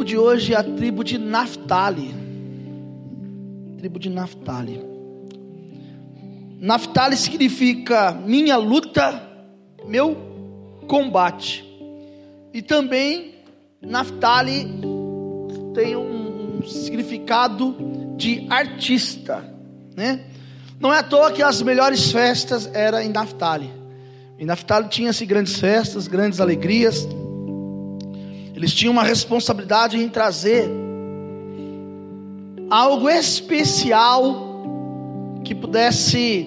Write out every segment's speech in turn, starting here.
tribo de hoje é a tribo de Naphtali. Tribo de Naphtali. Naphtali significa minha luta, meu combate. E também Naphtali tem um, significado de artista, né? Não é à toa que as melhores festas eram em Naphtali. Em Naphtali tinha-se grandes festas, grandes alegrias. Eles tinham uma responsabilidade em trazer algo especial que pudesse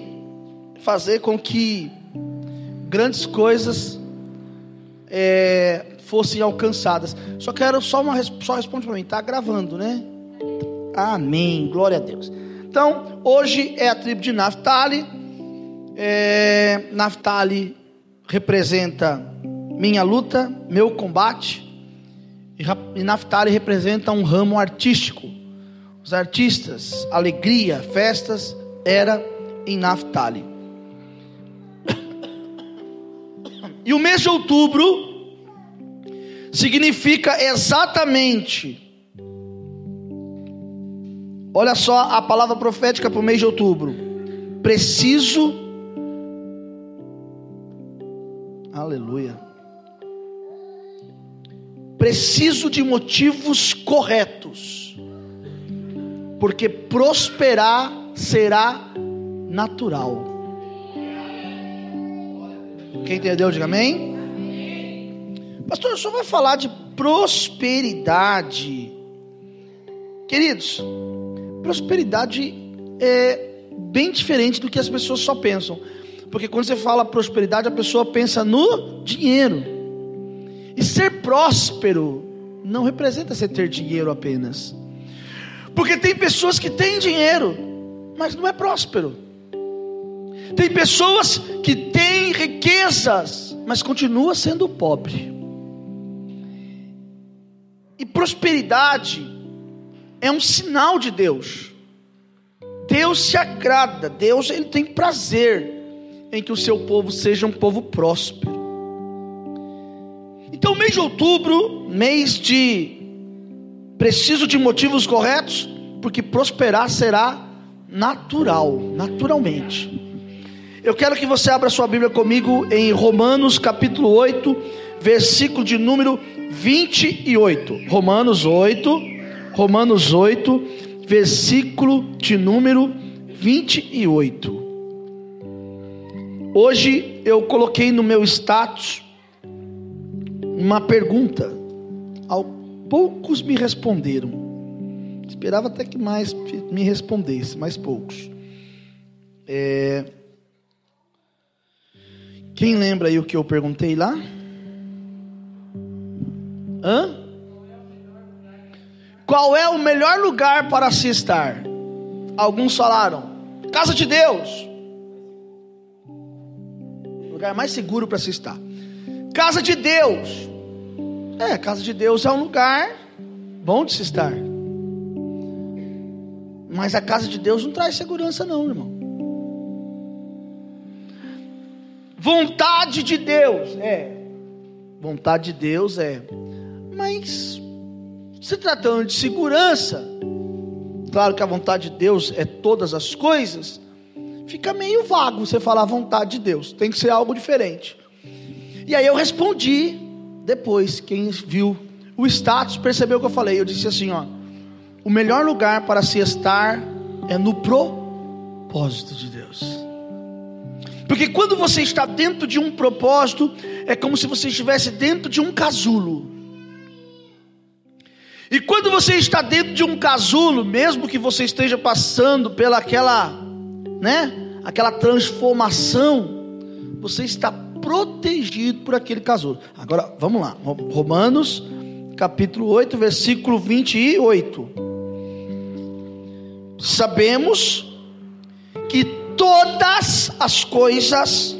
fazer com que grandes coisas é, fossem alcançadas. Só quero só uma só responde para mim, tá gravando, né? Amém, glória a Deus. Então, hoje é a tribo de Naphtali. É, Naphtali representa minha luta, meu combate. E Naphtali representa um ramo artístico. Os artistas, alegria, festas, era em Naphtali. E o mês de outubro significa exatamente. Olha só a palavra profética para o mês de outubro. Preciso. Aleluia. Preciso de motivos corretos. Porque prosperar será natural. Quem entendeu, diga amém. Pastor, o senhor vai falar de prosperidade. Queridos, prosperidade é bem diferente do que as pessoas só pensam. Porque quando você fala prosperidade, a pessoa pensa no dinheiro. E ser próspero não representa você ter dinheiro apenas. Porque tem pessoas que têm dinheiro, mas não é próspero. Tem pessoas que têm riquezas, mas continua sendo pobre. E prosperidade é um sinal de Deus. Deus se agrada, Deus ele tem prazer em que o seu povo seja um povo próspero. Então, mês de outubro, mês de preciso de motivos corretos, porque prosperar será natural, naturalmente. Eu quero que você abra sua Bíblia comigo em Romanos capítulo 8, versículo de número 28. Romanos 8, Romanos 8, versículo de número 28. Hoje eu coloquei no meu status uma pergunta. Ao poucos me responderam. Esperava até que mais me respondesse, mas poucos. É... Quem lembra aí o que eu perguntei lá? Hã? Qual é o melhor lugar para se estar? Alguns falaram: Casa de Deus. Lugar mais seguro para se estar. Casa de Deus. É, casa de Deus é um lugar bom de se estar. Mas a casa de Deus não traz segurança, não, irmão. Vontade de Deus, é. Vontade de Deus é mas, se tratando de segurança, claro que a vontade de Deus é todas as coisas, fica meio vago você falar vontade de Deus, tem que ser algo diferente. E aí eu respondi, depois, quem viu o status percebeu o que eu falei. Eu disse assim: ó, o melhor lugar para se estar é no propósito de Deus. Porque quando você está dentro de um propósito, é como se você estivesse dentro de um casulo. E quando você está dentro de um casulo, mesmo que você esteja passando pela aquela, né, aquela transformação, você está protegido por aquele casulo. Agora, vamos lá. Romanos, capítulo 8, versículo 28. Sabemos que todas as coisas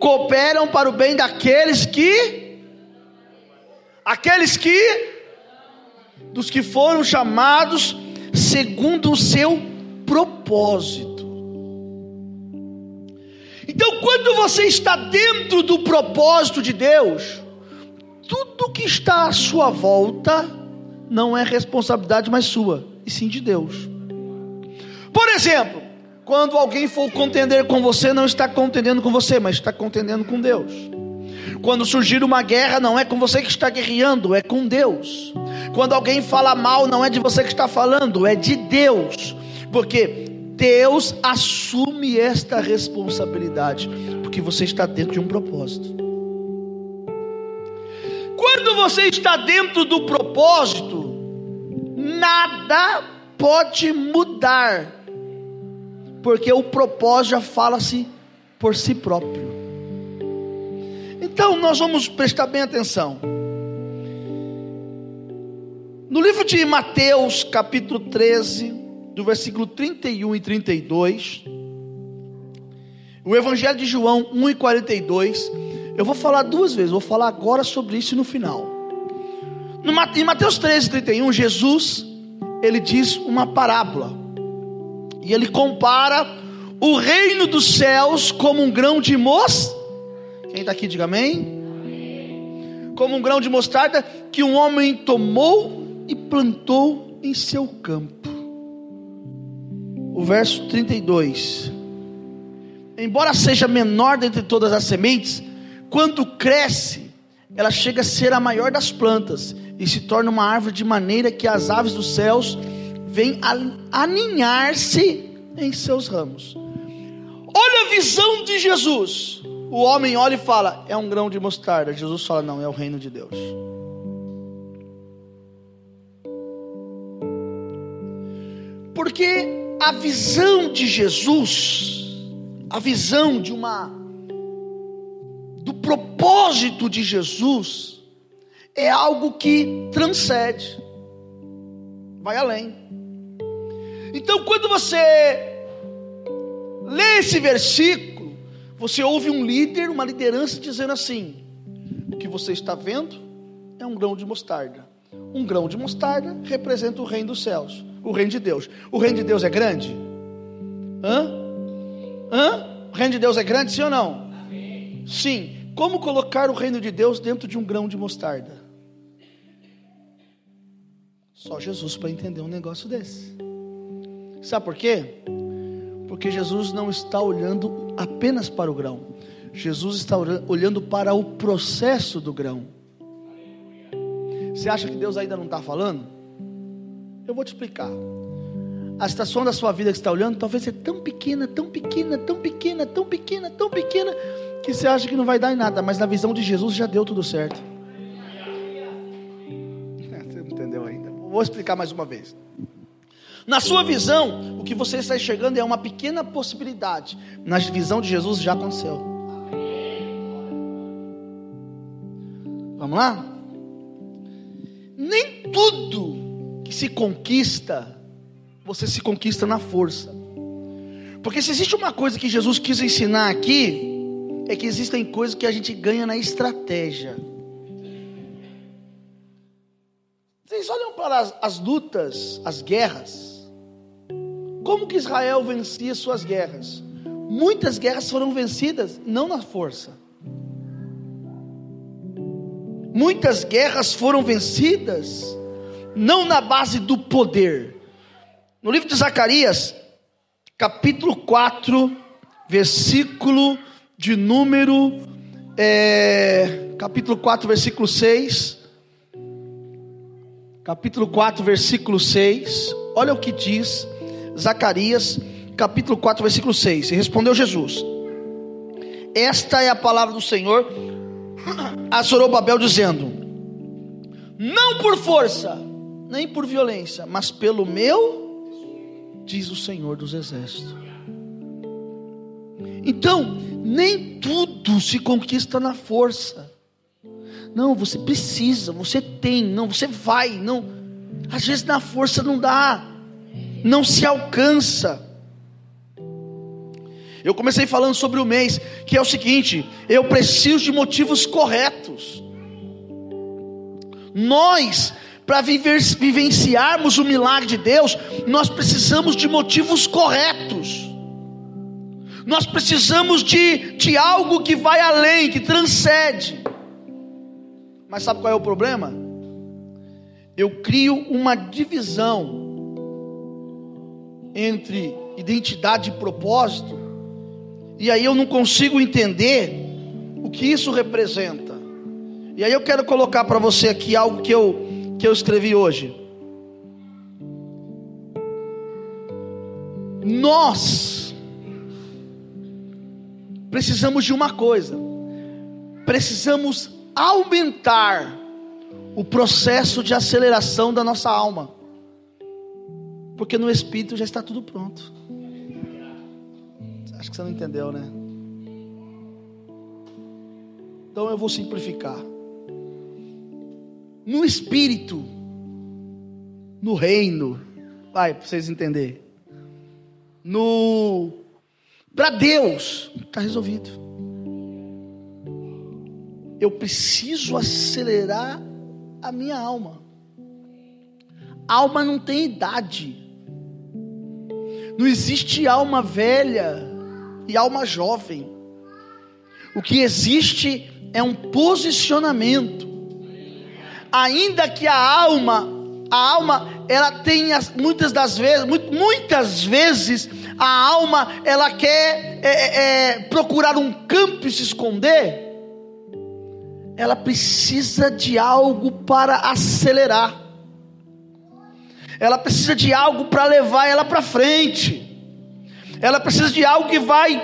cooperam para o bem daqueles que aqueles que dos que foram chamados segundo o seu propósito. Então, quando você está dentro do propósito de Deus, tudo que está à sua volta não é responsabilidade mais sua, e sim de Deus. Por exemplo, quando alguém for contender com você, não está contendendo com você, mas está contendendo com Deus. Quando surgir uma guerra, não é com você que está guerreando, é com Deus. Quando alguém fala mal, não é de você que está falando, é de Deus. Porque Deus assume esta responsabilidade, porque você está dentro de um propósito. Quando você está dentro do propósito, nada pode mudar, porque o propósito já fala-se por si próprio. Então nós vamos prestar bem atenção. No livro de Mateus, capítulo 13, do versículo 31 e 32, o Evangelho de João 1 e 42, eu vou falar duas vezes, vou falar agora sobre isso no final. Em Mateus 13, 31, Jesus, ele diz uma parábola, e ele compara o reino dos céus como um grão de moço quem está aqui, diga amém. Como um grão de mostarda que um homem tomou e plantou em seu campo. O verso 32. Embora seja menor dentre todas as sementes, quando cresce, ela chega a ser a maior das plantas e se torna uma árvore de maneira que as aves dos céus vêm aninhar-se em seus ramos. Olha a visão de Jesus. O homem olha e fala: é um grão de mostarda. Jesus fala: não, é o reino de Deus. Porque a visão de Jesus, a visão de uma do propósito de Jesus é algo que transcende, vai além. Então, quando você lê esse versículo, você ouve um líder, uma liderança dizendo assim: o que você está vendo é um grão de mostarda. Um grão de mostarda representa o reino dos céus, o reino de Deus. O reino de Deus é grande? Hã? Hã? O reino de Deus é grande, sim ou não? Sim. Como colocar o reino de Deus dentro de um grão de mostarda? Só Jesus para entender um negócio desse. Sabe por quê? Porque Jesus não está olhando apenas para o grão, Jesus está olhando para o processo do grão. Você acha que Deus ainda não está falando? Eu vou te explicar. A estação da sua vida que está olhando talvez seja tão pequena, tão pequena, tão pequena, tão pequena, tão pequena, que você acha que não vai dar em nada, mas na visão de Jesus já deu tudo certo. Você não entendeu ainda? Vou explicar mais uma vez. Na sua visão, o que você está enxergando é uma pequena possibilidade. Na visão de Jesus já aconteceu. Vamos lá? Nem tudo que se conquista, você se conquista na força. Porque se existe uma coisa que Jesus quis ensinar aqui, é que existem coisas que a gente ganha na estratégia. Vocês olham para as, as lutas, as guerras. Como que Israel vencia suas guerras? Muitas guerras foram vencidas não na força. Muitas guerras foram vencidas não na base do poder. No livro de Zacarias, capítulo 4, versículo de número, é, capítulo 4, versículo 6. Capítulo 4, versículo 6. Olha o que diz Zacarias, capítulo 4, versículo 6. E respondeu Jesus: Esta é a palavra do Senhor a Zorobabel, dizendo: Não por força, nem por violência, mas pelo meu, diz o Senhor dos Exércitos. Então, nem tudo se conquista na força. Não, você precisa, você tem, não, você vai, não. Às vezes na força não dá não se alcança. Eu comecei falando sobre o mês, que é o seguinte: eu preciso de motivos corretos. Nós, para vivenciarmos o milagre de Deus, nós precisamos de motivos corretos. Nós precisamos de, de algo que vai além, que transcende. Mas sabe qual é o problema? eu crio uma divisão entre identidade e propósito, e aí eu não consigo entender o que isso representa. E aí eu quero colocar para você aqui algo que eu que eu escrevi hoje. Nós precisamos de uma coisa. Precisamos aumentar o processo de aceleração da nossa alma. Porque no espírito já está tudo pronto. Acho que você não entendeu, né? Então eu vou simplificar. No espírito, no reino, vai para vocês entenderem. No para Deus, está resolvido. Eu preciso acelerar a minha alma. Alma não tem idade. Não existe alma velha e alma jovem. O que existe é um posicionamento. Ainda que a alma, a alma, ela tenha muitas das vezes, muitas vezes a alma ela quer é, é, é, procurar um campo e se esconder. Ela precisa de algo para acelerar ela precisa de algo para levar ela para frente, ela precisa de algo que vai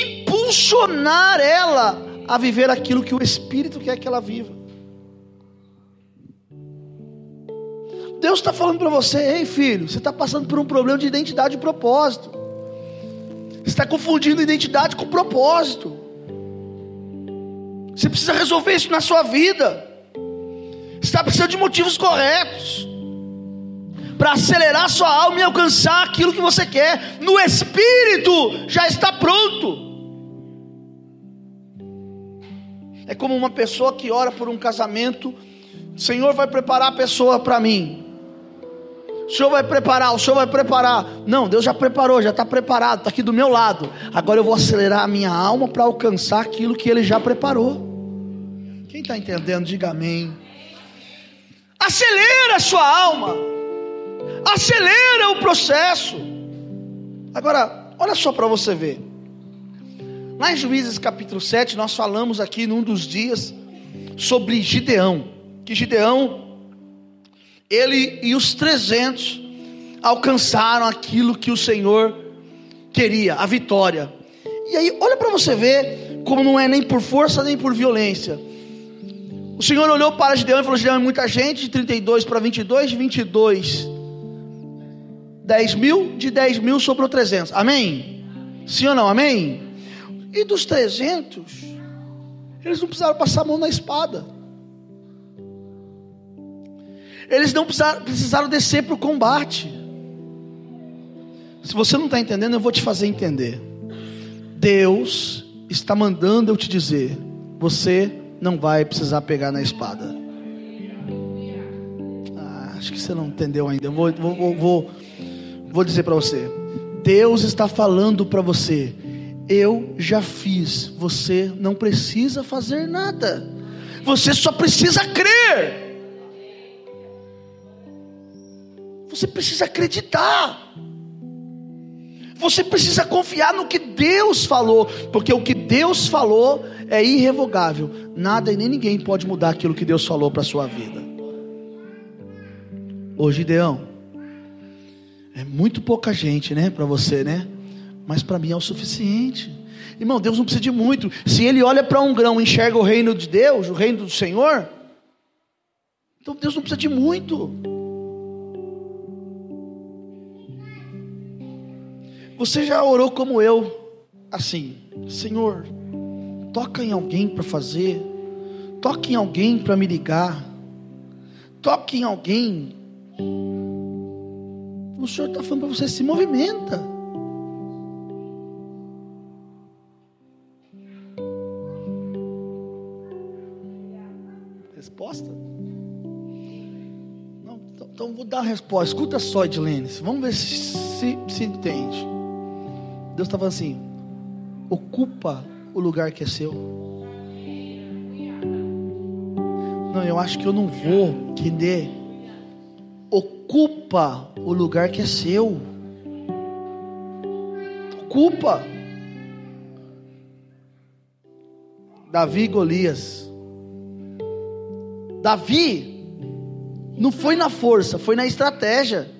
impulsionar ela a viver aquilo que o Espírito quer que ela viva. Deus está falando para você, ei filho, você está passando por um problema de identidade e propósito. Você está confundindo identidade com propósito. Você precisa resolver isso na sua vida. Você está precisando de motivos corretos para acelerar sua alma e alcançar aquilo que você quer. No espírito já está pronto. É como uma pessoa que ora por um casamento, o Senhor vai preparar a pessoa para mim. O Senhor vai preparar, o Senhor vai preparar. Não, Deus já preparou, já está preparado, está aqui do meu lado. Agora eu vou acelerar a minha alma para alcançar aquilo que Ele já preparou. Quem está entendendo, diga amém. Acelera a sua alma acelera o processo. Agora, olha só para você ver. Lá em Juízes capítulo 7, nós falamos aqui num dos dias sobre Gideão. Que Gideão, ele e os 300 alcançaram aquilo que o Senhor queria, a vitória. E aí, olha para você ver como não é nem por força nem por violência. O Senhor olhou para Gideão e falou: Gideão é muita gente, de 32 para 22, de 22 10 mil, de 10 mil sobrou 300. Amém? Sim ou não? Amém? E dos 300, eles não precisaram passar a mão na espada. Eles não precisaram, descer para o combate. Se você não está entendendo, eu vou te fazer entender. Deus está mandando eu te dizer: você não vai precisar pegar na espada. Ah, acho que você não entendeu ainda. Eu vou, vou, vou, Vou dizer para você: Deus está falando para você, eu já fiz, você não precisa fazer nada, você só precisa crer. Você precisa acreditar. Você precisa confiar no que Deus falou, porque o que Deus falou é irrevogável. Nada e nem ninguém pode mudar aquilo que Deus falou para a sua vida. Ô Gideão, é muito pouca gente, né, para você, né? Mas para mim é o suficiente. Irmão, Deus não precisa de muito. Se ele olha para um grão e enxerga o reino de Deus, o reino do Senhor, então Deus não precisa de muito. Você já orou como eu, assim, Senhor, toca em alguém para fazer, toque em alguém para me ligar, toque em alguém o Senhor está falando para você: se movimenta. Resposta? Não, então, então vou dar a resposta. Escuta só, Edilene. Vamos ver se, se, se entende. Deus está falando assim: ocupa o lugar que é seu. Não, eu acho que eu não vou querer ocupa o lugar que é seu. Ocupa. Davi e Golias. Davi não foi na força, foi na estratégia.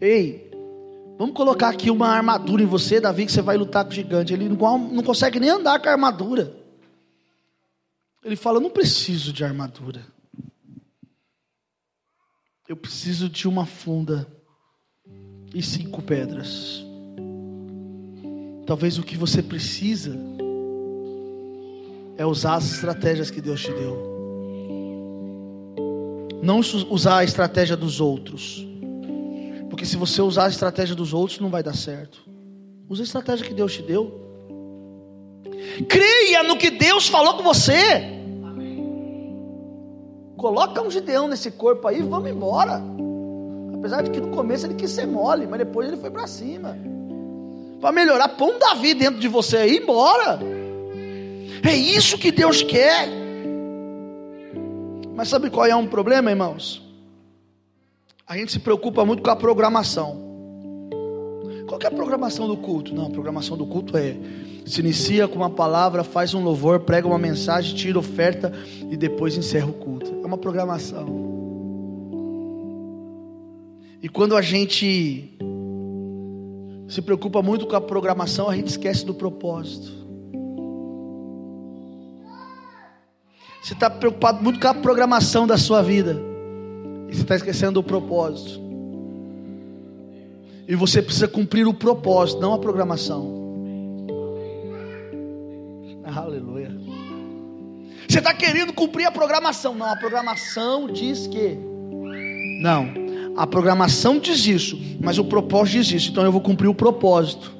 Ei, vamos colocar aqui uma armadura em você, Davi, que você vai lutar com o gigante. Ele não, não consegue nem andar com a armadura. Ele fala: Não preciso de armadura. Eu preciso de uma funda e cinco pedras. Talvez o que você precisa é usar as estratégias que Deus te deu. Não usar a estratégia dos outros. Porque se você usar a estratégia dos outros, não vai dar certo. Use a estratégia que Deus te deu. Creia no que Deus falou com você. Coloca um Gideão nesse corpo aí, vamos embora. Apesar de que no começo ele quis ser mole, mas depois ele foi para cima. Para melhorar, põe um Davi dentro de você aí, embora. É isso que Deus quer. Mas sabe qual é um problema, irmãos? A gente se preocupa muito com a programação. Qual é a programação do culto? Não, a programação do culto é se inicia com uma palavra, faz um louvor, prega uma mensagem, tira oferta e depois encerra o culto. É uma programação. E quando a gente se preocupa muito com a programação, a gente esquece do propósito. Você está preocupado muito com a programação da sua vida. E você está esquecendo do propósito. E você precisa cumprir o propósito, não a programação. Aleluia. Você está querendo cumprir a programação. Não, a programação diz que. Não, a programação diz isso, mas o propósito diz isso. Então eu vou cumprir o propósito.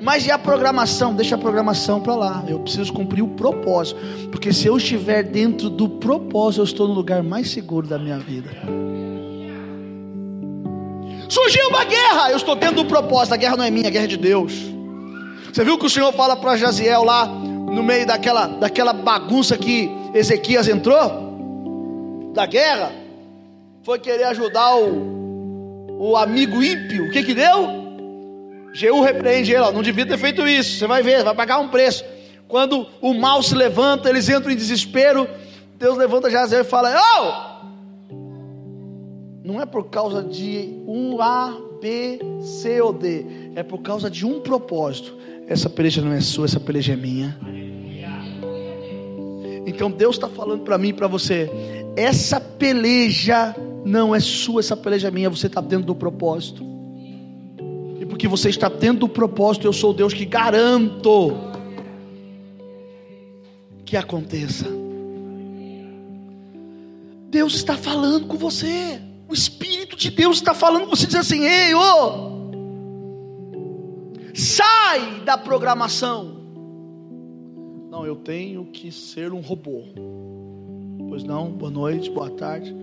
Mas e a programação? Deixa a programação para lá. Eu preciso cumprir o propósito. Porque se eu estiver dentro do propósito, eu estou no lugar mais seguro da minha vida. Surgiu uma guerra, eu estou dentro do propósito. A guerra não é minha, a guerra é de Deus. Você viu que o Senhor fala para Jaziel lá, no meio daquela, daquela bagunça que Ezequias entrou? Da guerra? Foi querer ajudar o, o amigo ímpio. O que que deu? Jeú repreende ele, ó, não devia ter feito isso. Você vai ver, vai pagar um preço. Quando o mal se levanta, eles entram em desespero. Deus levanta Jaziel e fala: Oh! Não é por causa de um A, B, C ou D. É por causa de um propósito. Essa peleja não é sua, essa peleja é minha. Então Deus está falando para mim e para você: essa peleja não é sua, essa peleja é minha. Você está dentro do propósito. Porque você está dentro do propósito, eu sou o Deus que garanto que aconteça. Deus está falando com você. O Espírito de Deus está falando com você, diz assim: Ei, ô, sai da programação. Não, eu tenho que ser um robô. Pois não, boa noite, boa tarde.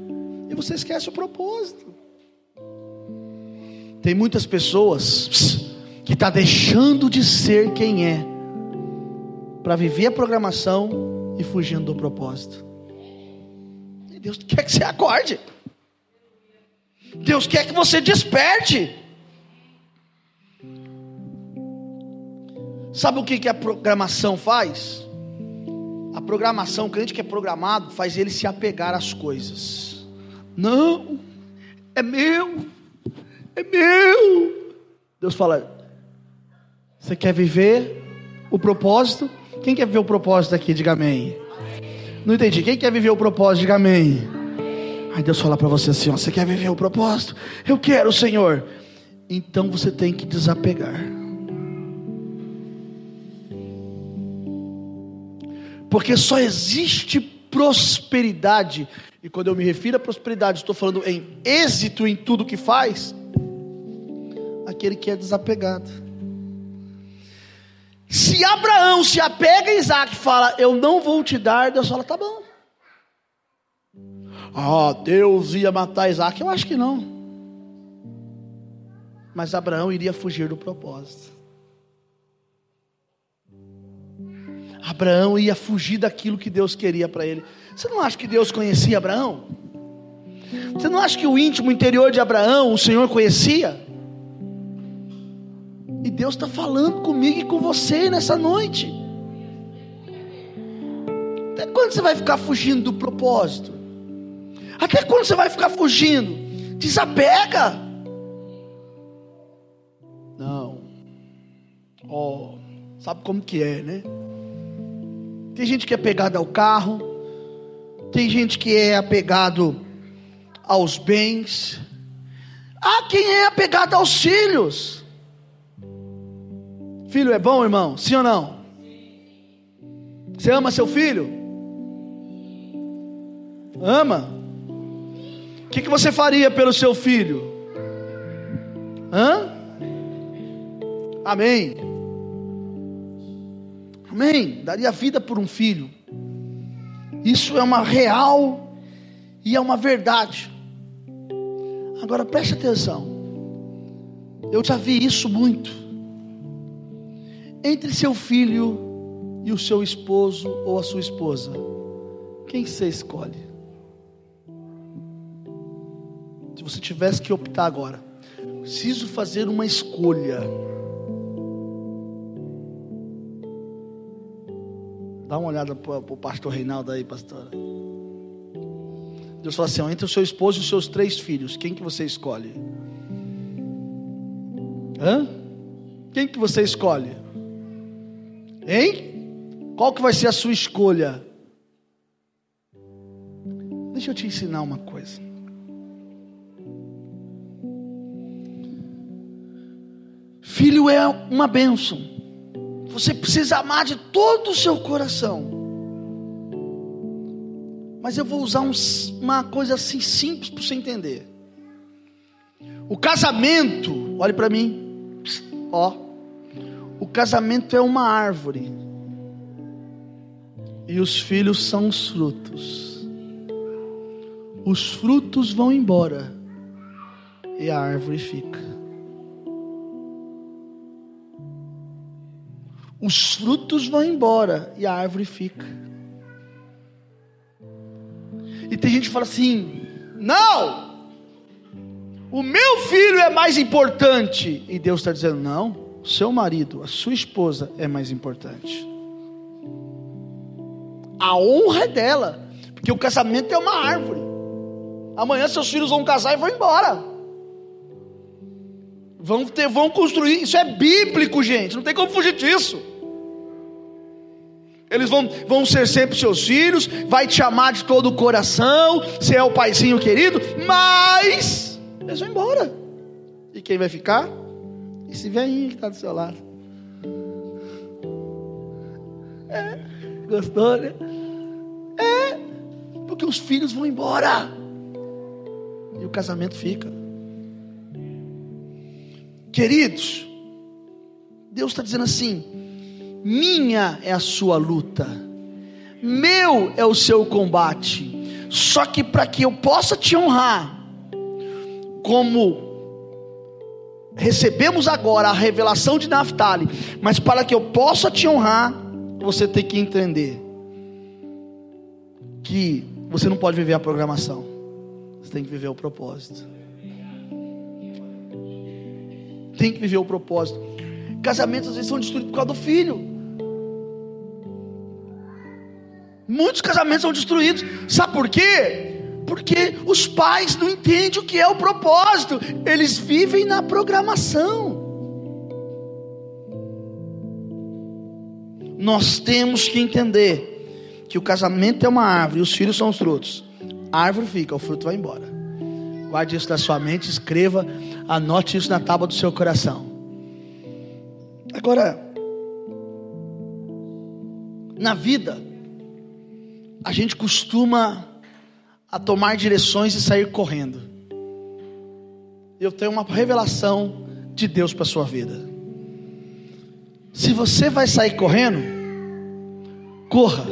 E você esquece o propósito. Tem muitas pessoas que está deixando de ser quem é para viver a programação e fugindo do propósito. Deus quer que você acorde. Deus quer que você desperte. Sabe o que, que a programação faz? A programação, o crente que é programado, faz ele se apegar às coisas. Não, é meu, é meu. Deus fala: Você quer viver o propósito? Quem quer viver o propósito aqui? Diga amém. Não entendi. Quem quer viver o propósito? Diga amém. Aí Deus fala para você assim: ó, você quer viver o propósito? Eu quero, Senhor. Então você tem que desapegar. Porque só existe prosperidade. E quando eu me refiro a prosperidade, estou falando em êxito em tudo que faz. Aquele que é desapegado. Se Abraão se apega a Isaac e fala, eu não vou te dar, Deus fala, tá bom. Ah, Deus ia matar Isaac? Eu acho que não. Mas Abraão iria fugir do propósito. Abraão ia fugir daquilo que Deus queria para ele. Você não acha que Deus conhecia Abraão? Você não acha que o íntimo interior de Abraão o Senhor conhecia? Deus está falando comigo e com você nessa noite. Até quando você vai ficar fugindo do propósito? Até quando você vai ficar fugindo? Desapega. Não. Oh, sabe como que é, né? Tem gente que é apegada ao carro, tem gente que é apegado aos bens. Há quem é apegado aos filhos. Filho é bom, irmão? Sim ou não? Você ama seu filho? Ama? O que, que você faria pelo seu filho? Hã? Amém. Amém. Daria vida por um filho. Isso é uma real e é uma verdade. Agora preste atenção. Eu já vi isso muito. Entre seu filho e o seu esposo ou a sua esposa, quem você escolhe? Se você tivesse que optar agora, preciso fazer uma escolha. Dá uma olhada para o pastor Reinaldo aí, pastora. Deus fala assim: ó, entre o seu esposo e os seus três filhos, quem que você escolhe? Hã? Quem que você escolhe? Hein? Qual que vai ser a sua escolha? Deixa eu te ensinar uma coisa. Filho é uma bênção. Você precisa amar de todo o seu coração. Mas eu vou usar um, uma coisa assim simples para você entender. O casamento, olhe para mim, ó. O casamento é uma árvore. E os filhos são os frutos. Os frutos vão embora. E a árvore fica. os frutos vão embora e a árvore fica. E tem gente que fala assim: não, o meu filho é mais importante. E Deus está dizendo: não, seu marido, a sua esposa é mais importante. A honra é dela, porque o casamento é uma árvore. Amanhã seus filhos vão casar e vão embora. Vão, ter, vão construir, isso é bíblico, gente, não tem como fugir disso. Eles vão, vão ser sempre seus filhos, vai te amar de todo o coração, você é o paizinho querido, mas eles vão embora. E quem vai ficar? Esse velhinho que está do seu lado. É, gostou, né? É, porque os filhos vão embora. E o casamento fica. Queridos, Deus está dizendo assim: minha é a sua luta, meu é o seu combate. Só que para que eu possa te honrar, como recebemos agora a revelação de Naftali, mas para que eu possa te honrar, você tem que entender que você não pode viver a programação, você tem que viver o propósito. Tem que viver o propósito. Casamentos às vezes são destruídos por causa do filho. Muitos casamentos são destruídos. Sabe por quê? Porque os pais não entendem o que é o propósito. Eles vivem na programação. Nós temos que entender que o casamento é uma árvore, os filhos são os frutos. A árvore fica, o fruto vai embora. Guarde isso na sua mente, escreva, anote isso na tábua do seu coração. Agora, na vida, a gente costuma a tomar direções e sair correndo. Eu tenho uma revelação de Deus para sua vida. Se você vai sair correndo, corra,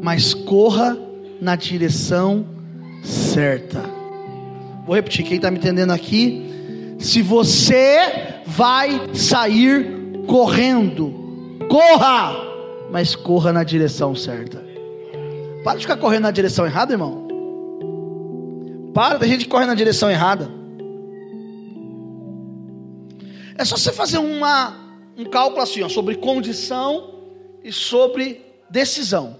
mas corra na direção certa. Vou repetir, quem está me entendendo aqui? Se você vai sair correndo, corra, mas corra na direção certa. Para de ficar correndo na direção errada, irmão. Para, tem gente que corre na direção errada. É só você fazer uma, um cálculo assim, ó, sobre condição e sobre decisão,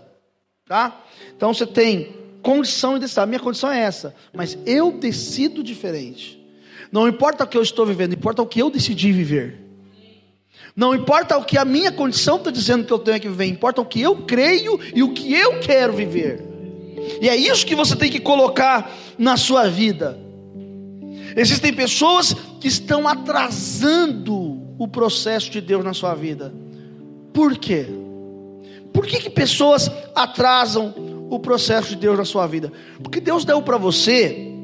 tá? Então você tem condição e decisão. A minha condição é essa, mas eu decido diferente. Não importa o que eu estou vivendo, importa o que eu decidi viver. Não importa o que a minha condição está dizendo que eu tenho que viver, importa o que eu creio e o que eu quero viver. E é isso que você tem que colocar na sua vida. Existem pessoas que estão atrasando o processo de Deus na sua vida. Por quê? Por que, que pessoas atrasam o processo de Deus na sua vida? Porque Deus deu para você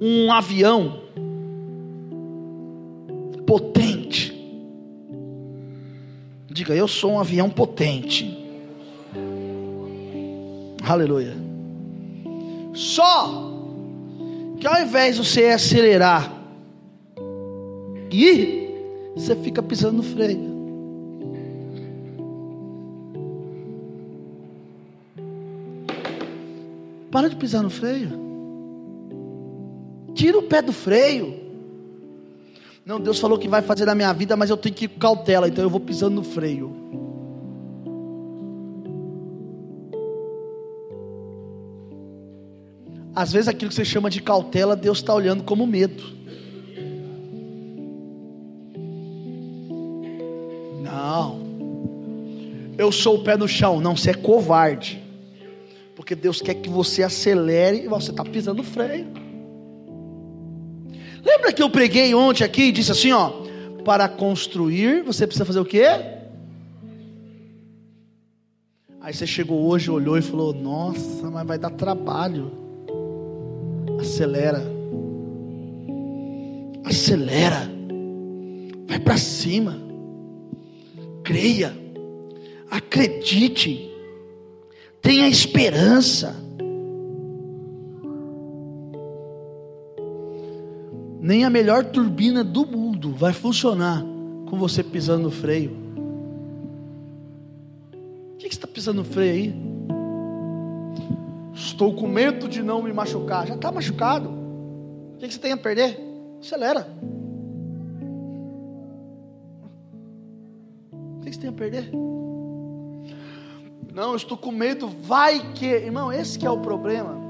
um avião potente. Diga, eu sou um avião potente. Aleluia. Só que ao invés de você acelerar e ir, você fica pisando no freio. Para de pisar no freio. Tira o pé do freio. Não, Deus falou que vai fazer na minha vida, mas eu tenho que ir com cautela, então eu vou pisando no freio. Às vezes aquilo que você chama de cautela, Deus está olhando como medo. Não, eu sou o pé no chão. Não, você é covarde. Porque Deus quer que você acelere e você está pisando no freio. Lembra que eu preguei ontem aqui e disse assim: ó, para construir você precisa fazer o quê? Aí você chegou hoje, olhou e falou: Nossa, mas vai dar trabalho acelera. Acelera. Vai para cima. Creia. Acredite. Tenha esperança. Nem a melhor turbina do mundo vai funcionar com você pisando no freio. O que, que você está pisando no freio aí? Estou com medo de não me machucar. Já está machucado. O que você tem a perder? Acelera. O que você tem a perder? Não, estou com medo. Vai que, irmão, esse que é o problema.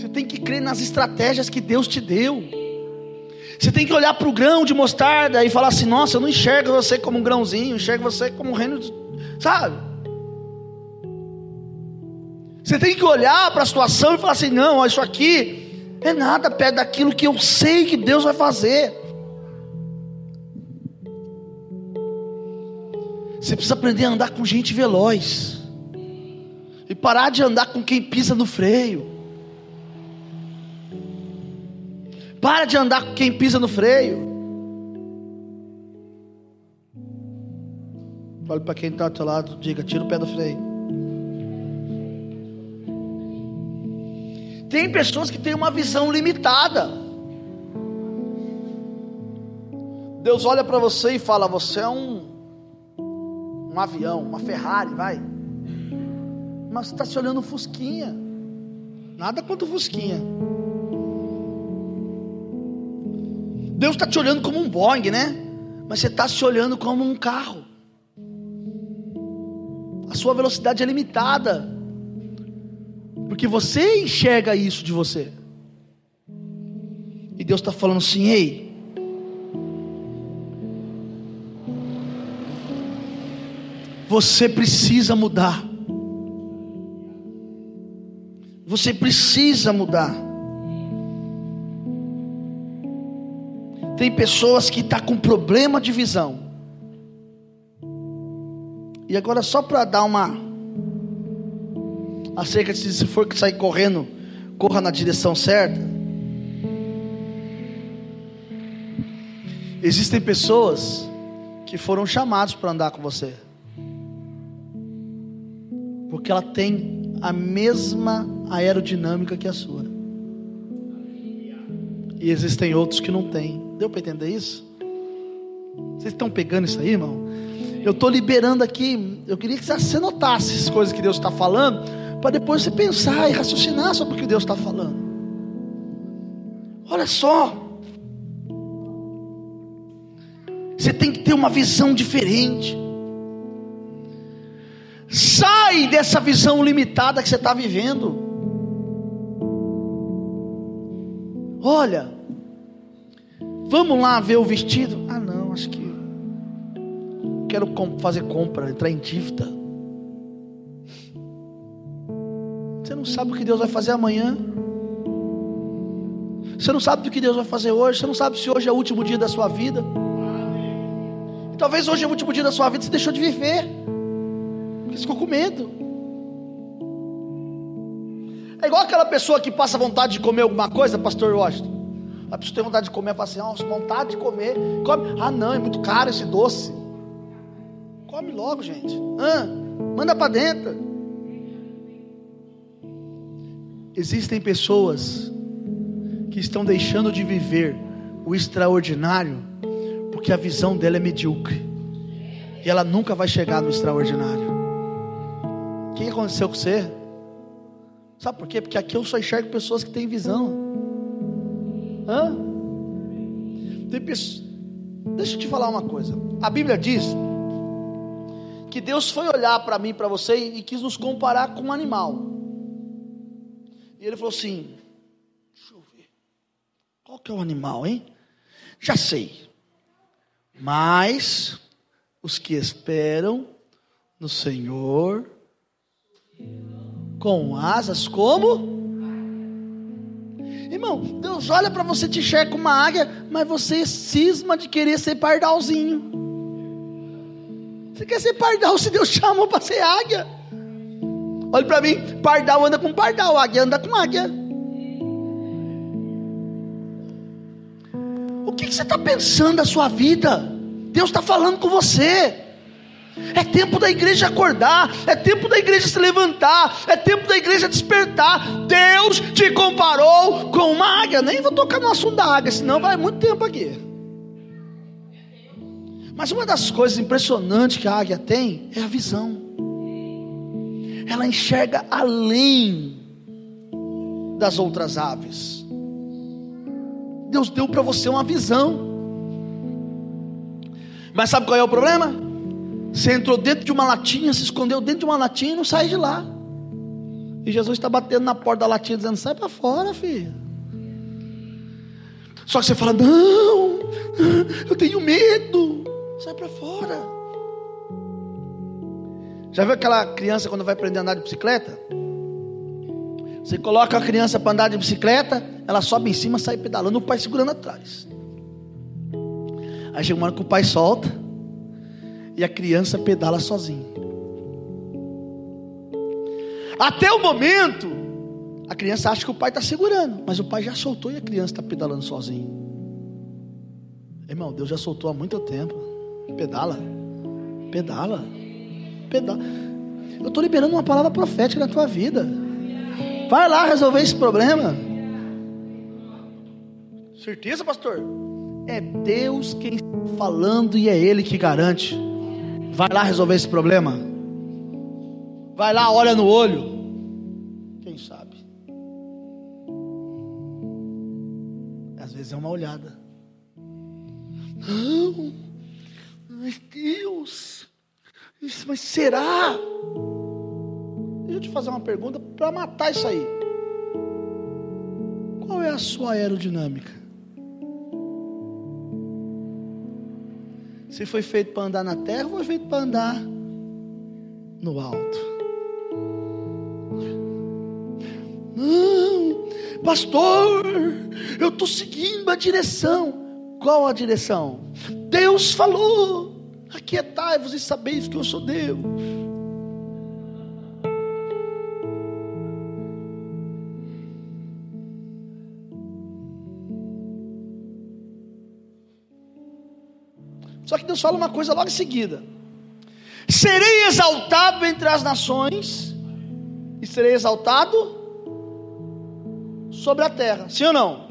Você tem que crer nas estratégias que Deus te deu. Você tem que olhar para o grão de mostarda e falar assim: Nossa, eu não enxergo você como um grãozinho, enxergo você como um reino, de... sabe? Você tem que olhar para a situação e falar assim: não, isso aqui é nada perto daquilo que eu sei que Deus vai fazer. Você precisa aprender a andar com gente veloz. E parar de andar com quem pisa no freio. Para de andar com quem pisa no freio. Olhe para quem está ao teu lado, diga: tira o pé do freio. Tem pessoas que têm uma visão limitada. Deus olha para você e fala: Você é um, um avião, uma Ferrari, vai. Mas você está se olhando Fusquinha. Nada quanto Fusquinha. Deus está te olhando como um Boeing, né? Mas você está se olhando como um carro. A sua velocidade é limitada. Porque você enxerga isso de você. E Deus está falando assim: ei, você precisa mudar. Você precisa mudar. Tem pessoas que estão tá com problema de visão. E agora, só para dar uma acerca de se for que sair correndo, corra na direção certa. Existem pessoas que foram chamadas para andar com você, porque ela tem a mesma aerodinâmica que a sua. E existem outros que não têm. Deu para entender isso? Vocês estão pegando isso aí, irmão? Eu estou liberando aqui. Eu queria que você notasse as coisas que Deus está falando para depois você pensar e raciocinar sobre o que Deus está falando. Olha só, você tem que ter uma visão diferente. Sai dessa visão limitada que você está vivendo. Olha, vamos lá ver o vestido. Ah, não, acho que quero fazer compra, entrar em dívida. Você não sabe o que Deus vai fazer amanhã. Você não sabe o que Deus vai fazer hoje. Você não sabe se hoje é o último dia da sua vida. E talvez hoje é o último dia da sua vida. Você deixou de viver. Porque você ficou com medo. É igual aquela pessoa que passa vontade de comer alguma coisa, pastor Washington. A pessoa tem vontade de comer, fala assim, nossa, vontade de comer. Come. Ah, não, é muito caro esse doce. Come logo, gente. Ah, manda para dentro. Existem pessoas que estão deixando de viver o extraordinário porque a visão dela é medíocre. E ela nunca vai chegar no extraordinário. O que aconteceu com você? Sabe por quê? Porque aqui eu só enxergo pessoas que têm visão. Hã? Tem pessoas... Deixa eu te falar uma coisa. A Bíblia diz que Deus foi olhar para mim, para você e quis nos comparar com um animal. E ele falou assim: Deixa eu ver. Qual que é o animal, hein? Já sei. Mas os que esperam no Senhor com asas como? Irmão, Deus olha para você, te como uma águia, mas você cisma de querer ser pardalzinho. Você quer ser pardal se Deus chamou para ser águia? Olha para mim, pardal anda com pardal, águia anda com águia. O que, que você está pensando da sua vida? Deus está falando com você. É tempo da igreja acordar, é tempo da igreja se levantar, é tempo da igreja despertar. Deus te comparou com uma águia. Nem vou tocar no assunto da águia, senão vai muito tempo aqui. Mas uma das coisas impressionantes que a águia tem é a visão. Ela enxerga além das outras aves. Deus deu para você uma visão. Mas sabe qual é o problema? Você entrou dentro de uma latinha, se escondeu dentro de uma latinha e não sai de lá. E Jesus está batendo na porta da latinha dizendo: sai para fora, filho. Só que você fala: não, eu tenho medo. Sai para fora. Já viu aquela criança quando vai aprender a andar de bicicleta? Você coloca a criança para andar de bicicleta, ela sobe em cima, sai pedalando, o pai segurando atrás. Aí chega uma hora que o pai solta e a criança pedala sozinha. Até o momento, a criança acha que o pai está segurando, mas o pai já soltou e a criança está pedalando sozinho. Irmão, Deus já soltou há muito tempo. Pedala, pedala, pedala. Eu estou liberando uma palavra profética na tua vida. Vai lá resolver esse problema. Certeza, pastor? É Deus quem está falando e é Ele que garante. Vai lá resolver esse problema. Vai lá, olha no olho. Quem sabe? Às vezes é uma olhada. Não, mas Deus, isso, mas será? Deixa eu te fazer uma pergunta para matar isso aí. Qual é a sua aerodinâmica? Se foi feito para andar na terra foi feito para andar no alto? Não, pastor, eu estou seguindo a direção. Qual a direção? Deus falou: aquietai-vos e sabeis que eu sou Deus. Só que Deus fala uma coisa logo em seguida: serei exaltado entre as nações, e serei exaltado sobre a terra. Sim ou não?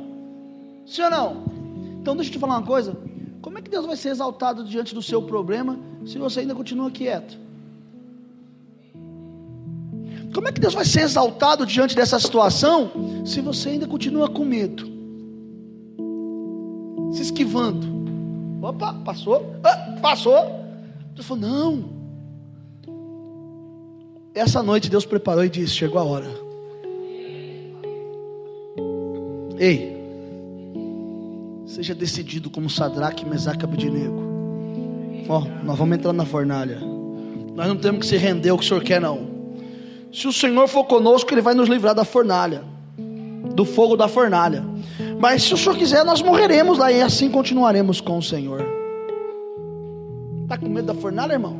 Sim ou não? Então deixa eu te falar uma coisa: como é que Deus vai ser exaltado diante do seu problema se você ainda continua quieto? Como é que Deus vai ser exaltado diante dessa situação se você ainda continua com medo? Se esquivando. Opa, passou. Ah, passou. Deus falou: não. Essa noite Deus preparou e disse: chegou a hora. Ei, seja decidido como Sadraque, Mesaque e. Ó, nós vamos entrar na fornalha. Nós não temos que se render ao que o Senhor quer, não. Se o Senhor for conosco, Ele vai nos livrar da fornalha, do fogo da fornalha. Mas se o Senhor quiser, nós morreremos lá e assim continuaremos com o Senhor. Está com medo da fornalha, irmão?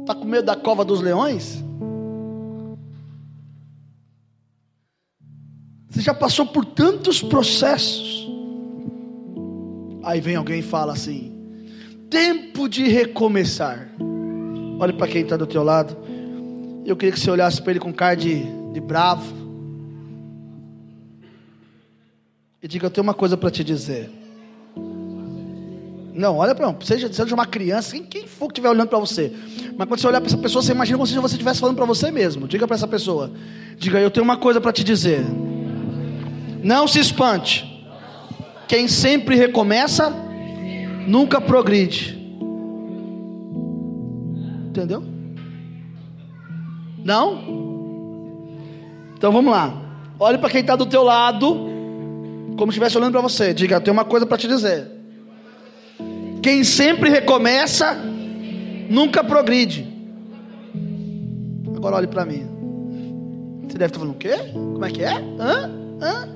Está com medo da cova dos leões? Você já passou por tantos processos. Aí vem alguém e fala assim: tempo de recomeçar. Olhe para quem está do teu lado. Eu queria que você olhasse para ele com cara de, de bravo. E diga: Eu tenho uma coisa para te dizer. Não, olha para seja, seja uma criança, quem, quem for que estiver olhando para você. Mas quando você olhar para essa pessoa, você imagina como se você estivesse falando para você mesmo. Diga para essa pessoa: Diga, eu tenho uma coisa para te dizer. Não se espante. Quem sempre recomeça, nunca progride. Entendeu? Não? Então vamos lá. Olhe para quem está do teu lado, como se estivesse olhando para você. Diga, tem uma coisa para te dizer. Quem sempre recomeça, nunca progride. Agora olhe para mim. Você deve estar falando o quê? Como é que é? Hã? Hã?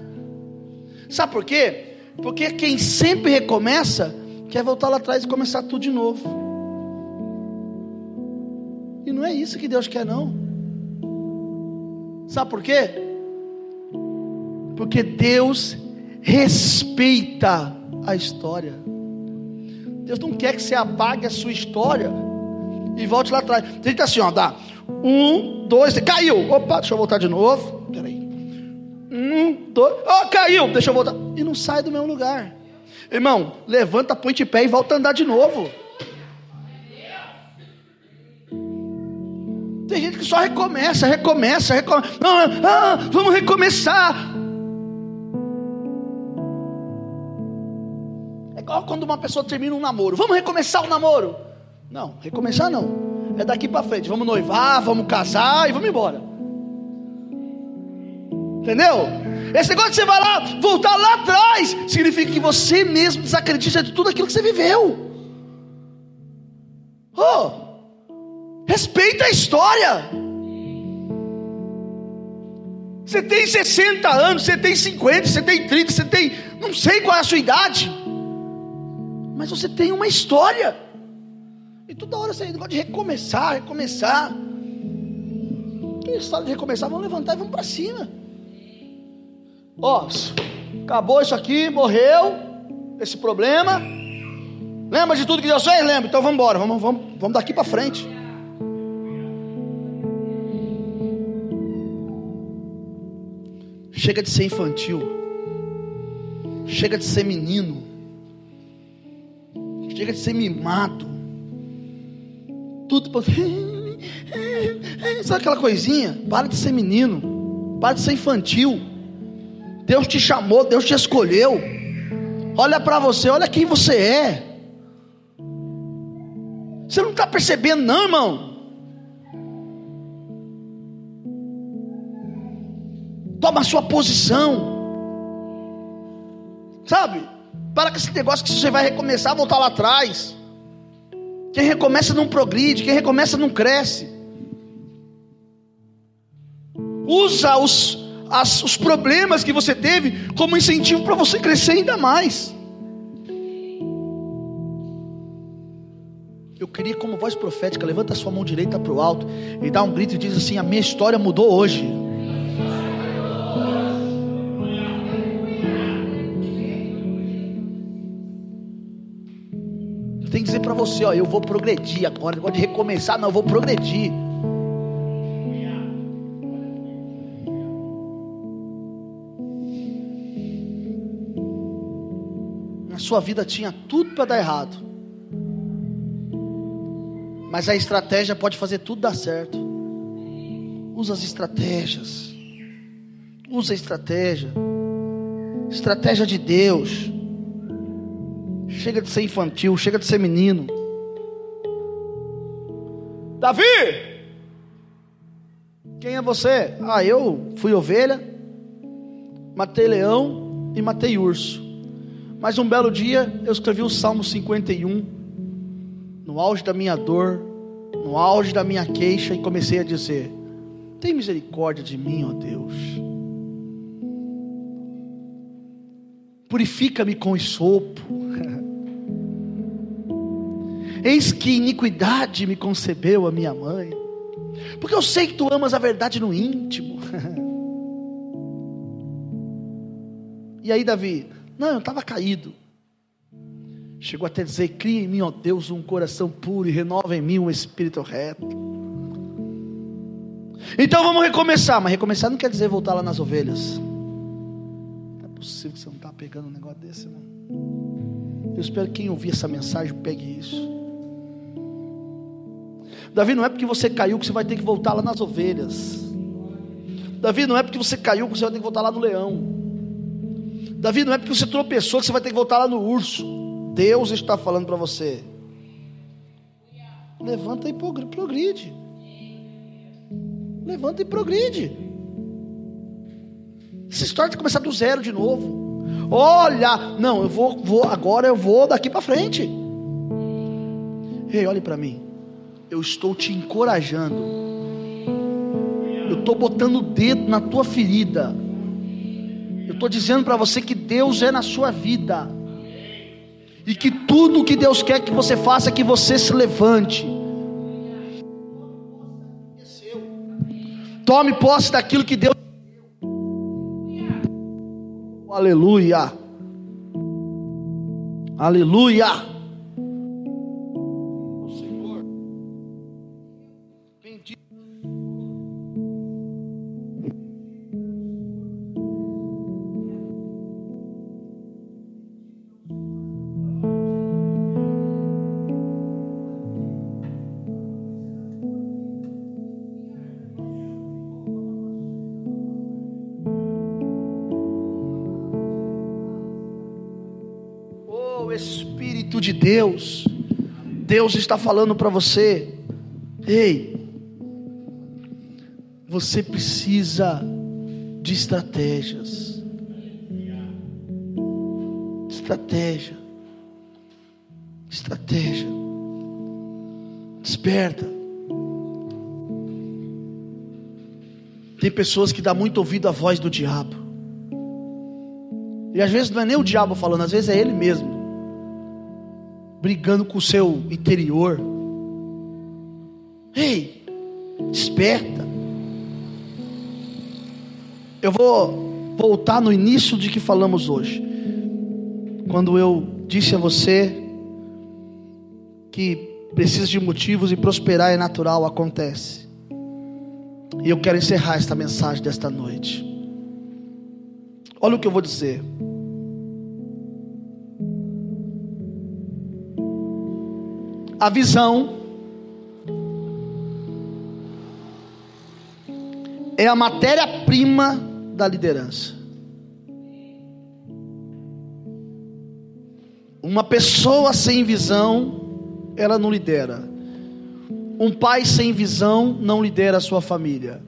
Sabe por quê? Porque quem sempre recomeça quer voltar lá atrás e começar tudo de novo. E não é isso que Deus quer, não. Sabe por quê? Porque Deus respeita a história. Deus não quer que você apague a sua história e volte lá atrás. Tenta assim, ó, dá. Um, dois, caiu. Opa, deixa eu voltar de novo. Peraí. Um, dois, ó, oh, caiu. Deixa eu voltar. E não sai do mesmo lugar. Irmão, levanta, põe de pé e volta a andar de novo. Tem gente que só recomeça, recomeça, recomeça. Ah, ah, vamos recomeçar. Igual quando uma pessoa termina um namoro. Vamos recomeçar o namoro. Não, recomeçar não. É daqui para frente. Vamos noivar, vamos casar e vamos embora. Entendeu? Esse negócio de você vai lá, voltar lá atrás, significa que você mesmo desacredita de tudo aquilo que você viveu. Oh, Respeita a história. Você tem 60 anos, você tem 50, você tem 30, você tem. Não sei qual é a sua idade. Mas você tem uma história. E toda hora você gosta de recomeçar, recomeçar. Que história de recomeçar? Vamos levantar e vamos para cima. Ó, acabou isso aqui, morreu esse problema. Lembra de tudo que Deus fez? Lembra. Então vamos embora, vamos, vamos, vamos daqui para frente. Chega de ser infantil. Chega de ser menino. Chega de ser mimado. Tudo para. Sabe aquela coisinha? Para de ser menino. Para de ser infantil. Deus te chamou, Deus te escolheu. Olha para você, olha quem você é. Você não está percebendo, não, irmão. Toma a sua posição. Sabe? Para com esse negócio que você vai recomeçar, voltar lá atrás. Quem recomeça não progride, quem recomeça não cresce. Usa os, as, os problemas que você teve como incentivo para você crescer ainda mais. Eu queria, como voz profética, levanta a sua mão direita para o alto e dá um grito e diz assim: A minha história mudou hoje. Você, ó, eu vou progredir agora, negócio de recomeçar, não, eu vou progredir. A sua vida tinha tudo para dar errado. Mas a estratégia pode fazer tudo dar certo. Usa as estratégias. Usa a estratégia. Estratégia de Deus. Chega de ser infantil, chega de ser menino. Davi! Quem é você? Ah, eu fui ovelha, matei leão e matei urso. Mas um belo dia eu escrevi o Salmo 51, no auge da minha dor, no auge da minha queixa, e comecei a dizer: Tem misericórdia de mim, ó Deus. Purifica-me com sopo. Eis que iniquidade me concebeu a minha mãe. Porque eu sei que tu amas a verdade no íntimo. e aí, Davi, não, eu estava caído. Chegou até dizer: Cria em mim, ó Deus, um coração puro e renova em mim um espírito reto. Então vamos recomeçar, mas recomeçar não quer dizer voltar lá nas ovelhas. Não é possível que você não está pegando um negócio desse, irmão. Eu espero que quem ouvir essa mensagem pegue isso. Davi, não é porque você caiu que você vai ter que voltar lá nas ovelhas. Davi, não é porque você caiu que você vai ter que voltar lá no leão. Davi, não é porque você tropeçou que você vai ter que voltar lá no urso. Deus está falando para você. Levanta e progride. Levanta e progride. Essa história de começar do zero de novo. Olha, não, eu vou, vou agora eu vou daqui para frente. Ei, olhe para mim eu estou te encorajando. Eu estou botando o dedo na tua ferida. Eu estou dizendo para você que Deus é na sua vida. E que tudo que Deus quer que você faça é que você se levante. Tome posse daquilo que Deus. Aleluia. Aleluia. Deus. Deus está falando para você: ei, você precisa de estratégias. Estratégia. Estratégia. Desperta. Tem pessoas que dão muito ouvido à voz do diabo. E às vezes não é nem o diabo falando, às vezes é ele mesmo brigando com o seu interior. Ei, desperta. Eu vou voltar no início de que falamos hoje. Quando eu disse a você que precisa de motivos e prosperar é natural, acontece. E eu quero encerrar esta mensagem desta noite. Olha o que eu vou dizer. A visão é a matéria-prima da liderança. Uma pessoa sem visão, ela não lidera. Um pai sem visão não lidera a sua família.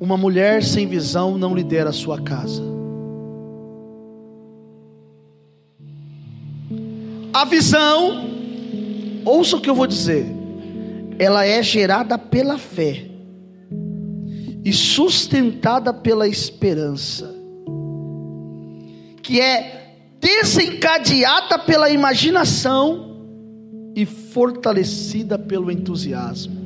Uma mulher sem visão não lidera a sua casa. A visão ouça o que eu vou dizer. Ela é gerada pela fé e sustentada pela esperança, que é desencadeada pela imaginação e fortalecida pelo entusiasmo.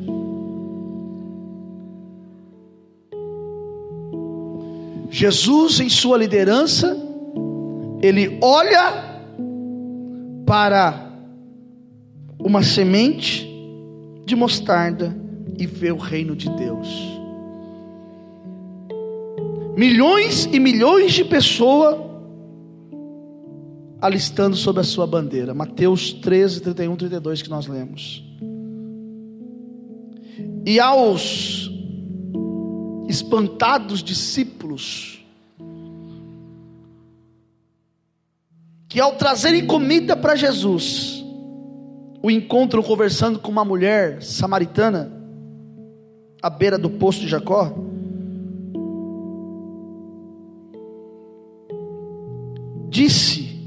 Jesus, em sua liderança, ele olha para uma semente de mostarda e ver o reino de Deus. Milhões e milhões de pessoas alistando sob a sua bandeira. Mateus 13, 31, 32 que nós lemos. E aos espantados discípulos, que ao trazerem comida para Jesus, o encontram conversando com uma mulher samaritana à beira do poço de Jacó. Disse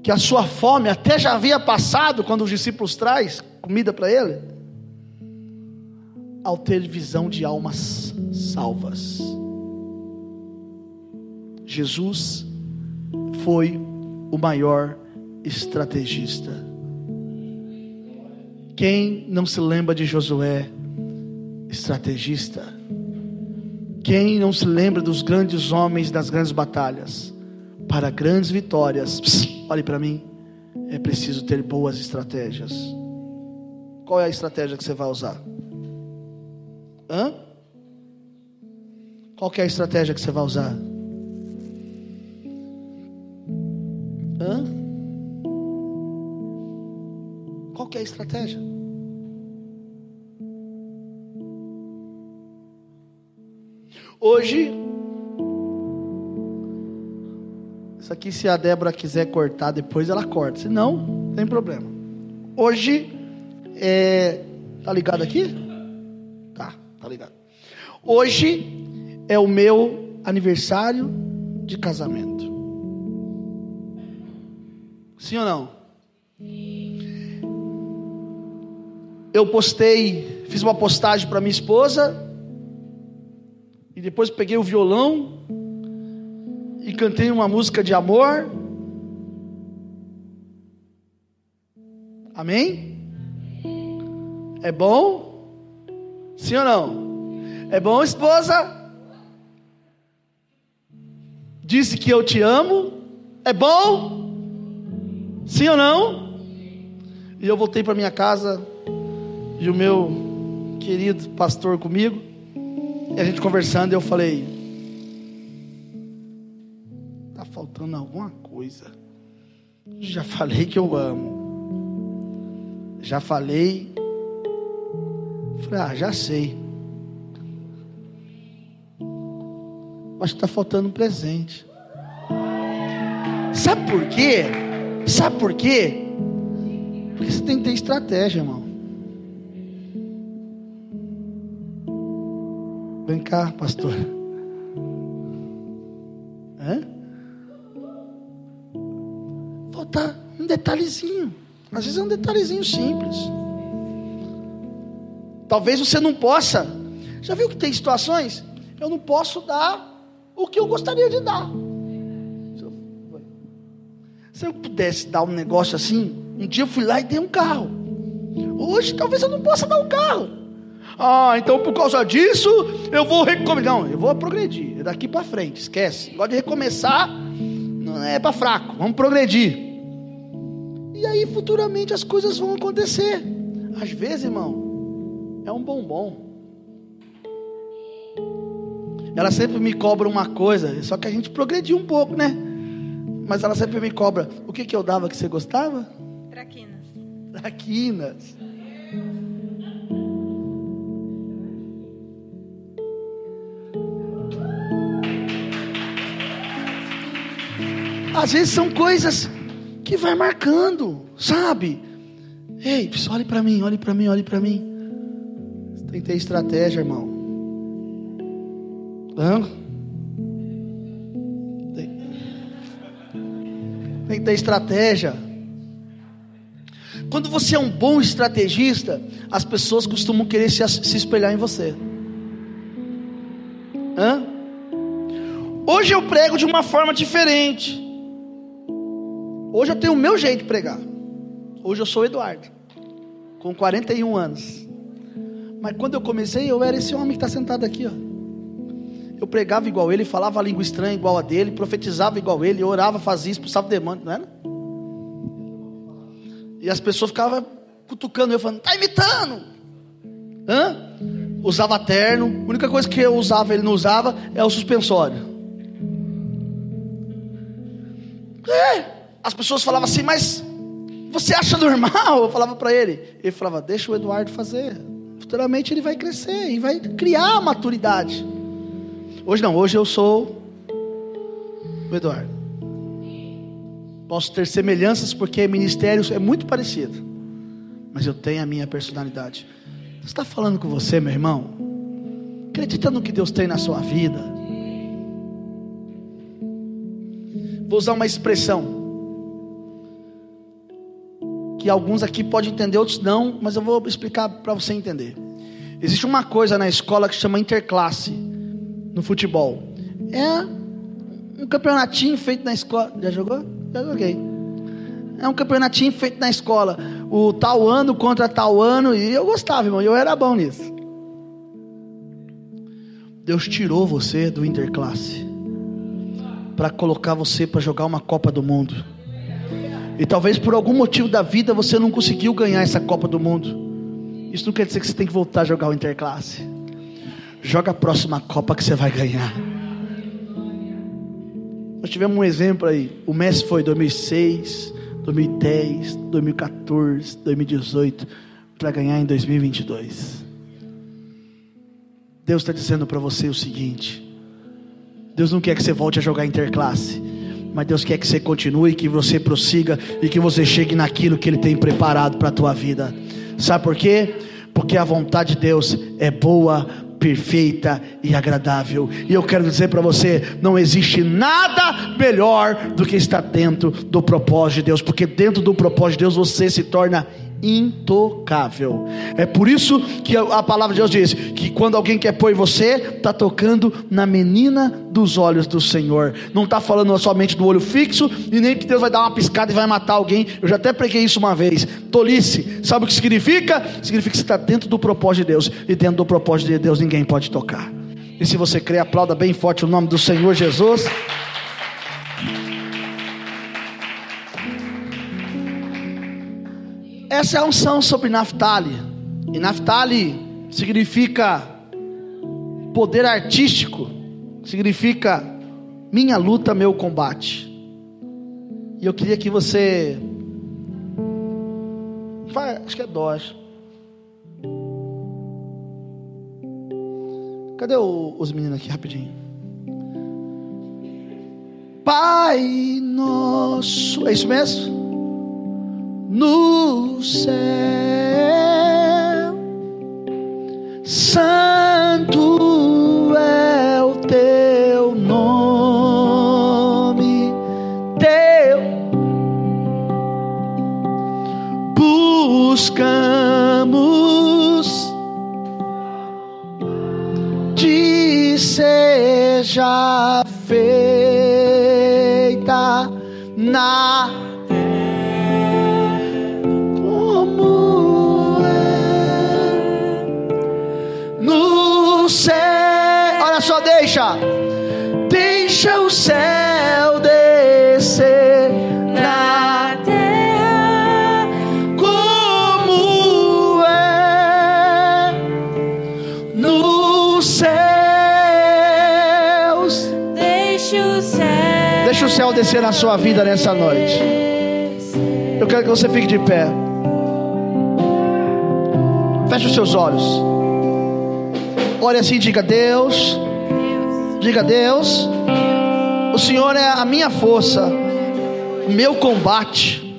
que a sua fome até já havia passado quando os discípulos traz comida para ele, ao ter visão de almas salvas. Jesus foi o maior estrategista. Quem não se lembra de Josué, estrategista? Quem não se lembra dos grandes homens das grandes batalhas? Para grandes vitórias, olhe para mim, é preciso ter boas estratégias. Qual é a estratégia que você vai usar? Hã? Qual é a estratégia que você vai usar? Hã? Qual é a estratégia? Hoje, isso aqui se a Débora quiser cortar depois, ela corta. Se não, tem problema. Hoje, é, tá ligado aqui? Tá, tá ligado. Hoje é o meu aniversário de casamento. Sim ou não? Eu postei, fiz uma postagem para minha esposa e depois peguei o violão e cantei uma música de amor. Amém? É bom? Sim ou não? É bom, esposa? Disse que eu te amo. É bom? Sim ou não? E eu voltei para minha casa e o meu querido pastor comigo. E a gente conversando, eu falei: Tá faltando alguma coisa. Já falei que eu amo. Já falei Falei, ah, já sei. Acho que está faltando um presente. Sabe por quê? Sabe por quê? Porque você tem que ter estratégia, irmão. Vem cá, pastor. É? Falta um detalhezinho. Às vezes é um detalhezinho simples. Talvez você não possa. Já viu que tem situações? Eu não posso dar o que eu gostaria de dar. Se eu pudesse dar um negócio assim, um dia eu fui lá e dei um carro. Hoje talvez eu não possa dar um carro. Ah, então por causa disso eu vou recomeçar. Não, eu vou progredir. É daqui para frente, esquece. Gosta de recomeçar, não é para fraco. Vamos progredir. E aí futuramente as coisas vão acontecer. Às vezes, irmão, é um bombom. Ela sempre me cobra uma coisa, só que a gente progrediu um pouco, né? Mas ela sempre me cobra. O que, que eu dava que você gostava? Traquinas. Traquinas. Às vezes são coisas que vai marcando, sabe? Ei, olhe para mim, olhe para mim, olhe para mim. Tem que ter estratégia, irmão. Hã? Tem... Tem que ter estratégia. Quando você é um bom estrategista, as pessoas costumam querer se, se espelhar em você. Hã? Hoje eu prego de uma forma diferente. Hoje eu tenho o meu jeito de pregar. Hoje eu sou Eduardo, com 41 anos. Mas quando eu comecei, eu era esse homem que está sentado aqui, ó. Eu pregava igual ele, falava a língua estranha igual a dele, profetizava igual ele, orava, fazia, expulsava demônio, não era? E as pessoas ficavam cutucando eu, falando, tá imitando. Hã? Usava terno, a única coisa que eu usava, ele não usava, é o suspensório. É. As pessoas falavam assim, mas você acha normal? Eu falava para ele. Ele falava, deixa o Eduardo fazer futuramente ele vai crescer e vai criar maturidade. Hoje não, hoje eu sou o Eduardo. Posso ter semelhanças porque ministérios é muito parecido, mas eu tenho a minha personalidade. Está falando com você, meu irmão? Acredita no que Deus tem na sua vida. Vou usar uma expressão que alguns aqui podem entender, outros não, mas eu vou explicar para você entender. Existe uma coisa na escola que chama interclasse no futebol. É um campeonatinho feito na escola. Já jogou? Já joguei. É um campeonatinho feito na escola. O tal ano contra tal ano. E eu gostava, irmão. Eu era bom nisso. Deus tirou você do interclasse para colocar você para jogar uma Copa do Mundo. E talvez por algum motivo da vida você não conseguiu ganhar essa Copa do Mundo. Isso não quer dizer que você tem que voltar a jogar o interclasse. Joga a próxima Copa que você vai ganhar. Nós tivemos um exemplo aí. O Messi foi 2006, 2010, 2014, 2018 para ganhar em 2022. Deus está dizendo para você o seguinte: Deus não quer que você volte a jogar interclasse, mas Deus quer que você continue, que você prossiga e que você chegue naquilo que Ele tem preparado para a tua vida. Sabe por quê? Porque a vontade de Deus é boa, perfeita e agradável. E eu quero dizer para você: não existe nada melhor do que estar dentro do propósito de Deus, porque dentro do propósito de Deus você se torna intocável. É por isso que a palavra de Deus diz que quando alguém quer pôr você, está tocando na menina dos olhos do Senhor. Não está falando somente do olho fixo e nem que Deus vai dar uma piscada e vai matar alguém. Eu já até preguei isso uma vez. Tolice, sabe o que significa? Significa que você está dentro do propósito de Deus e dentro do propósito de Deus ninguém pode tocar. E se você crê, aplauda bem forte o nome do Senhor Jesus. Essa é a unção sobre Naftali. E Naftali significa poder artístico, significa minha luta, meu combate. E eu queria que você. Acho que é dó. Cadê o, os meninos aqui rapidinho? Pai nosso. É isso mesmo? No céu. Santo é o teu nome, teu buscamos de seja feita na deixa, deixa o céu descer na terra como é nos céus. Deixa o céu, deixa o céu descer na sua vida nessa noite. Eu quero que você fique de pé. Feche os seus olhos. Olha assim diga: Deus, Diga, Deus, o Senhor é a minha força, meu combate.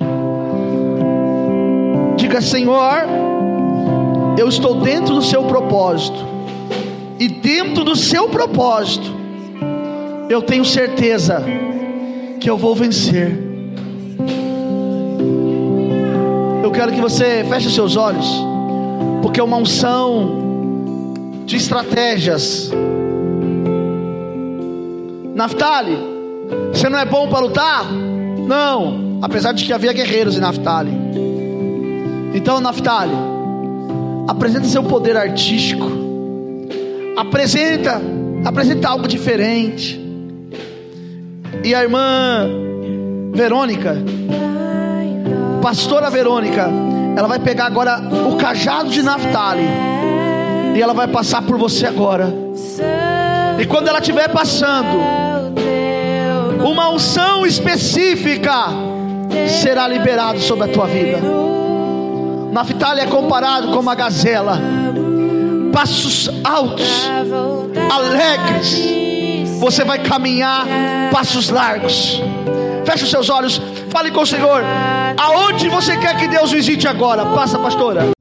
Diga, Senhor, eu estou dentro do seu propósito, e dentro do seu propósito, eu tenho certeza que eu vou vencer. Eu quero que você feche seus olhos, porque é uma unção de estratégias Naftali, você não é bom para lutar? Não, apesar de que havia guerreiros em Naftali. Então, Naftali, apresenta seu poder artístico. Apresenta, apresenta algo diferente. E a irmã Verônica, pastora Verônica, ela vai pegar agora o cajado de Naftali e ela vai passar por você agora. E quando ela estiver passando, uma unção específica será liberada sobre a tua vida. Naftali é comparado com uma gazela. passos altos, alegres. Você vai caminhar passos largos. Feche os seus olhos, fale com o Senhor. Aonde você quer que Deus visite agora? Passa, pastora.